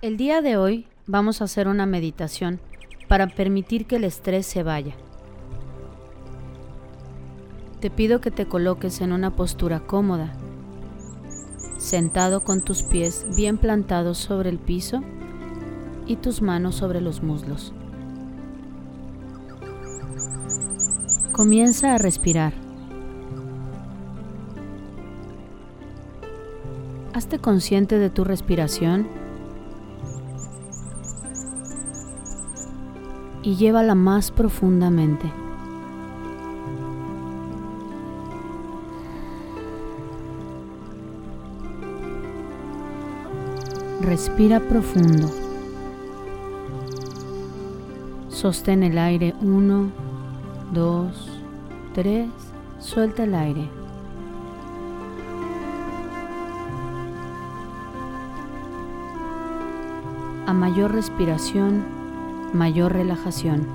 El día de hoy vamos a hacer una meditación para permitir que el estrés se vaya. Te pido que te coloques en una postura cómoda, sentado con tus pies bien plantados sobre el piso y tus manos sobre los muslos. Comienza a respirar. Hazte consciente de tu respiración y llévala más profundamente. Respira profundo. Sostén el aire 1, 2, 3. Suelta el aire. A mayor respiración, mayor relajación.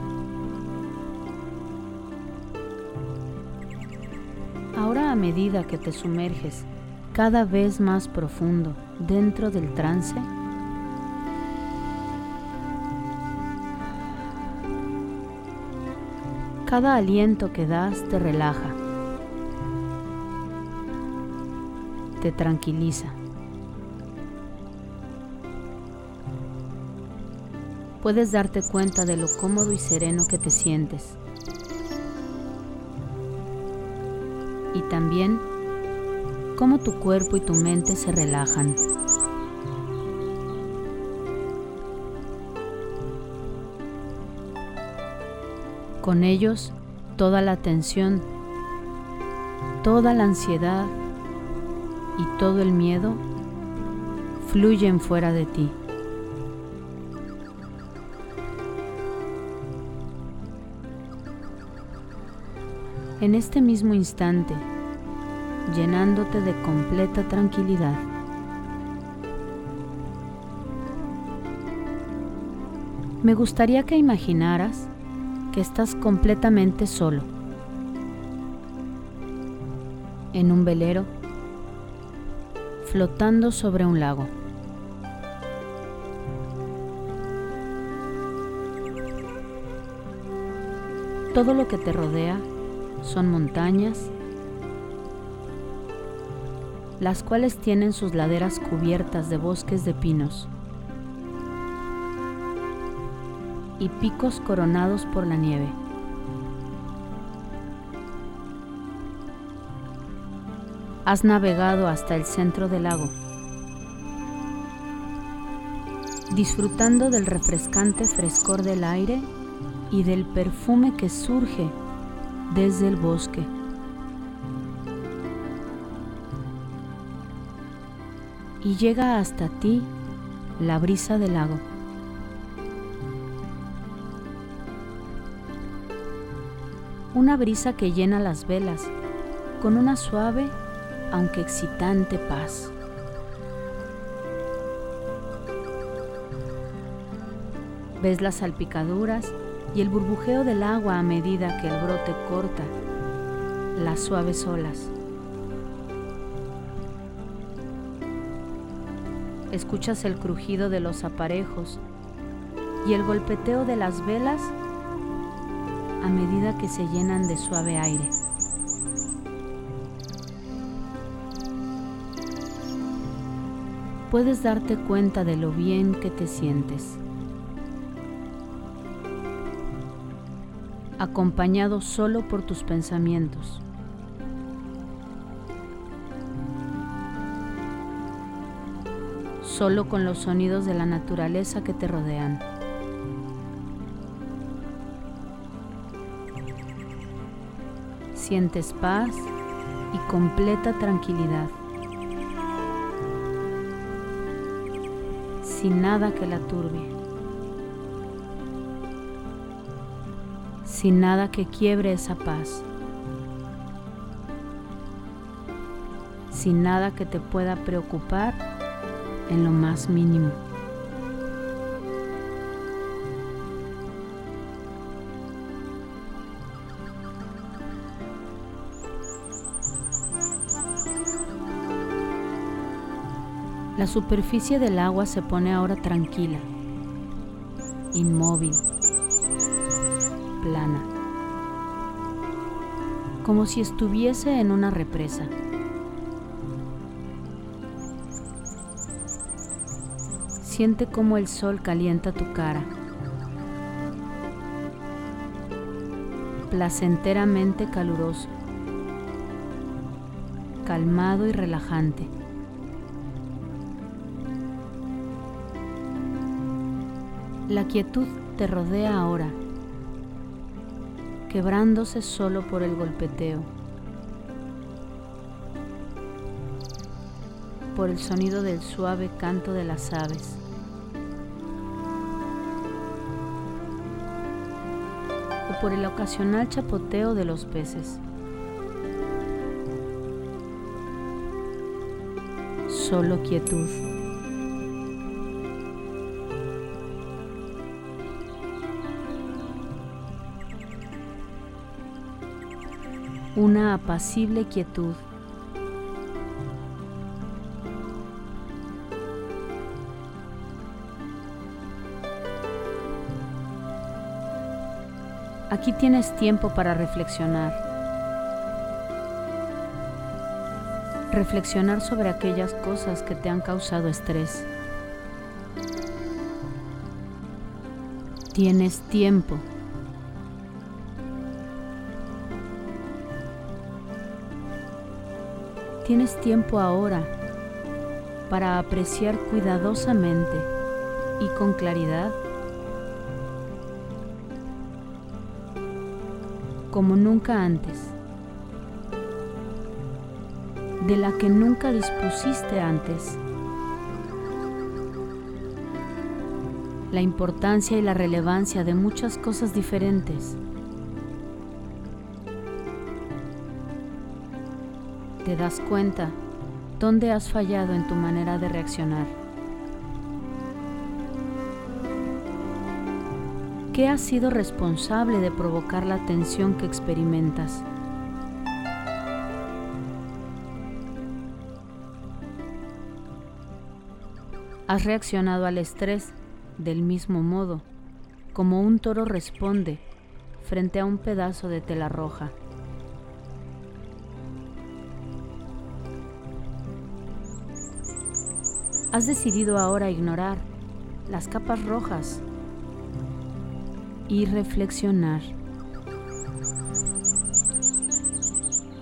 Ahora a medida que te sumerges cada vez más profundo dentro del trance, cada aliento que das te relaja, te tranquiliza. Puedes darte cuenta de lo cómodo y sereno que te sientes. Y también cómo tu cuerpo y tu mente se relajan. Con ellos, toda la tensión, toda la ansiedad y todo el miedo fluyen fuera de ti. En este mismo instante, llenándote de completa tranquilidad. Me gustaría que imaginaras que estás completamente solo, en un velero, flotando sobre un lago. Todo lo que te rodea son montañas, las cuales tienen sus laderas cubiertas de bosques de pinos y picos coronados por la nieve. Has navegado hasta el centro del lago, disfrutando del refrescante frescor del aire y del perfume que surge desde el bosque. Y llega hasta ti la brisa del lago. Una brisa que llena las velas con una suave aunque excitante paz. Ves las salpicaduras y el burbujeo del agua a medida que el brote corta las suaves olas. Escuchas el crujido de los aparejos y el golpeteo de las velas a medida que se llenan de suave aire. Puedes darte cuenta de lo bien que te sientes. Acompañado solo por tus pensamientos. Solo con los sonidos de la naturaleza que te rodean. Sientes paz y completa tranquilidad. Sin nada que la turbie. Sin nada que quiebre esa paz, sin nada que te pueda preocupar en lo más mínimo. La superficie del agua se pone ahora tranquila, inmóvil, plana, como si estuviese en una represa. Siente cómo el sol calienta tu cara, placenteramente caluroso, calmado y relajante. La quietud te rodea ahora, quebrándose solo por el golpeteo, por el sonido del suave canto de las aves. o por el ocasional chapoteo de los peces. Solo quietud. Una apacible quietud. Aquí tienes tiempo para reflexionar. Reflexionar sobre aquellas cosas que te han causado estrés. Tienes tiempo. Tienes tiempo ahora para apreciar cuidadosamente y con claridad como nunca antes, de la que nunca dispusiste antes. La importancia y la relevancia de muchas cosas diferentes te das cuenta dónde has fallado en tu manera de reaccionar. ¿Qué ha sido responsable de provocar la tensión que experimentas? Has reaccionado al estrés del mismo modo, como un toro responde frente a un pedazo de tela roja. Has decidido ahora ignorar las capas rojas y reflexionar.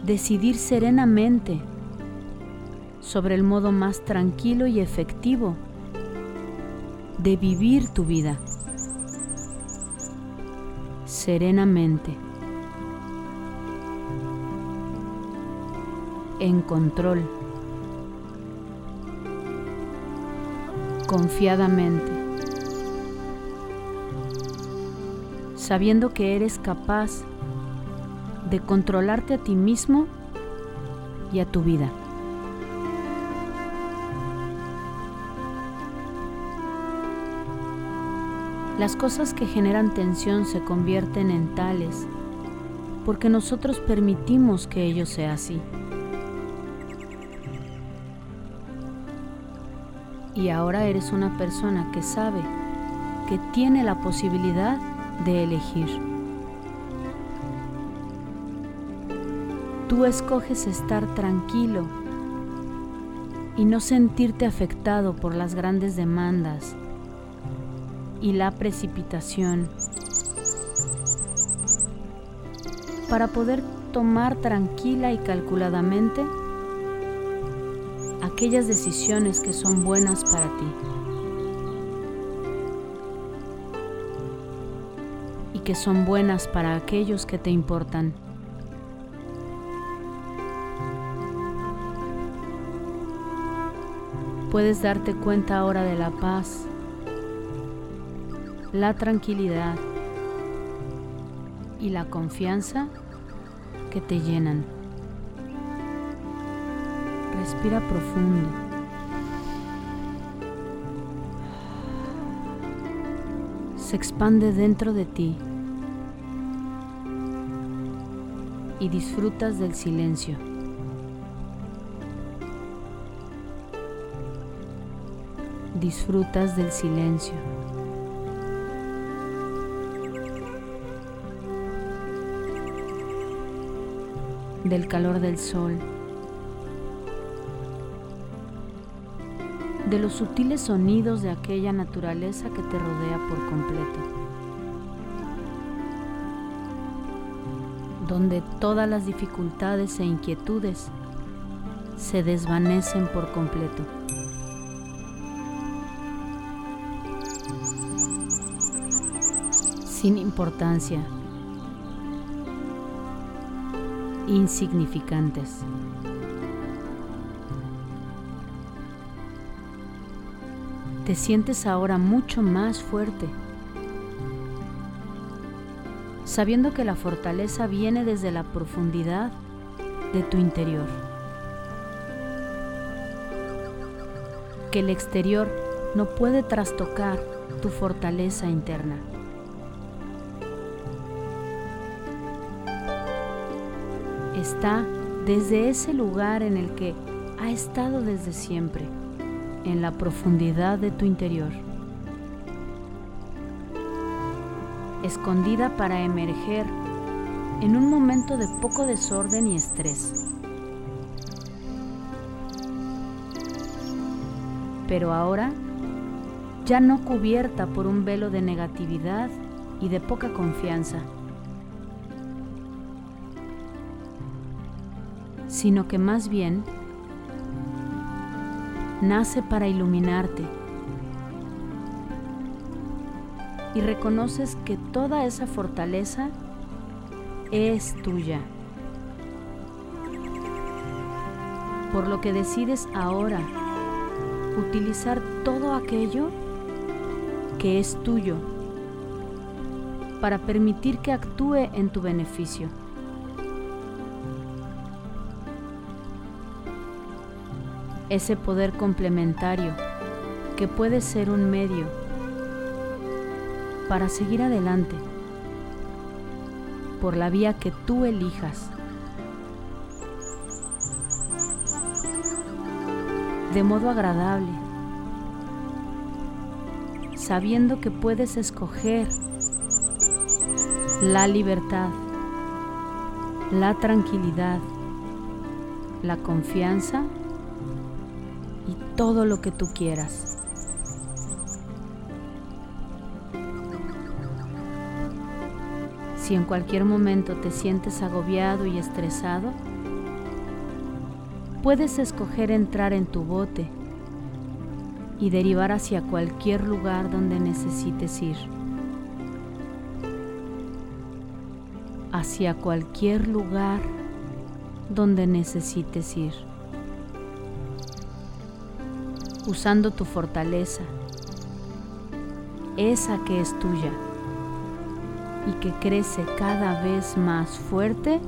Decidir serenamente sobre el modo más tranquilo y efectivo de vivir tu vida. Serenamente. En control. Confiadamente, sabiendo que eres capaz de controlarte a ti mismo y a tu vida. Las cosas que generan tensión se convierten en tales porque nosotros permitimos que ello sea así. Y ahora eres una persona que sabe que tiene la posibilidad de elegir. Tú escoges estar tranquilo y no sentirte afectado por las grandes demandas y la precipitación para poder tomar tranquila y calculadamente aquellas decisiones que son buenas para ti. Y que son buenas para aquellos que te importan. Puedes darte cuenta ahora de la paz, la tranquilidad y la confianza que te llenan. Respira profundo. Se expande dentro de ti y disfrutas del silencio. disfrutas del silencio. del calor del sol, de los sutiles sonidos de aquella naturaleza que te rodea por completo, donde todas las dificultades e inquietudes se desvanecen por completo. sin importancia, insignificantes. Te sientes ahora mucho más fuerte, sabiendo que la fortaleza viene desde la profundidad de tu interior, que el exterior no puede trastocar tu fortaleza interna. está desde ese lugar en el que ha estado desde siempre, en la profundidad de tu interior, escondida para emerger en un momento de poco desorden y estrés. Pero ahora, ya no cubierta por un velo de negatividad y de poca confianza, sino que más bien nace para iluminarte y reconoces que toda esa fortaleza es tuya. Por lo que decides ahora utilizar todo aquello que es tuyo para permitir que actúe en tu beneficio. Ese poder complementario que puede ser un medio para seguir adelante por la vía que tú elijas. De modo agradable, sabiendo que puedes escoger la libertad, la tranquilidad, la confianza todo lo que tú quieras. Si en cualquier momento te sientes agobiado y estresado, puedes escoger entrar en tu bote y derivar hacia cualquier lugar donde necesites ir. Hacia cualquier lugar donde necesites ir usando tu fortaleza, esa que es tuya y que crece cada vez más fuerte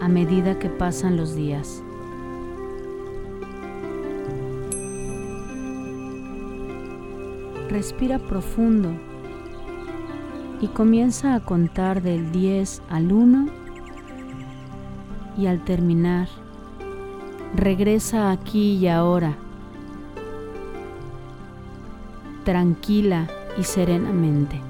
a medida que pasan los días. Respira profundo y comienza a contar del 10 al 1 y al terminar regresa aquí y ahora, tranquila y serenamente.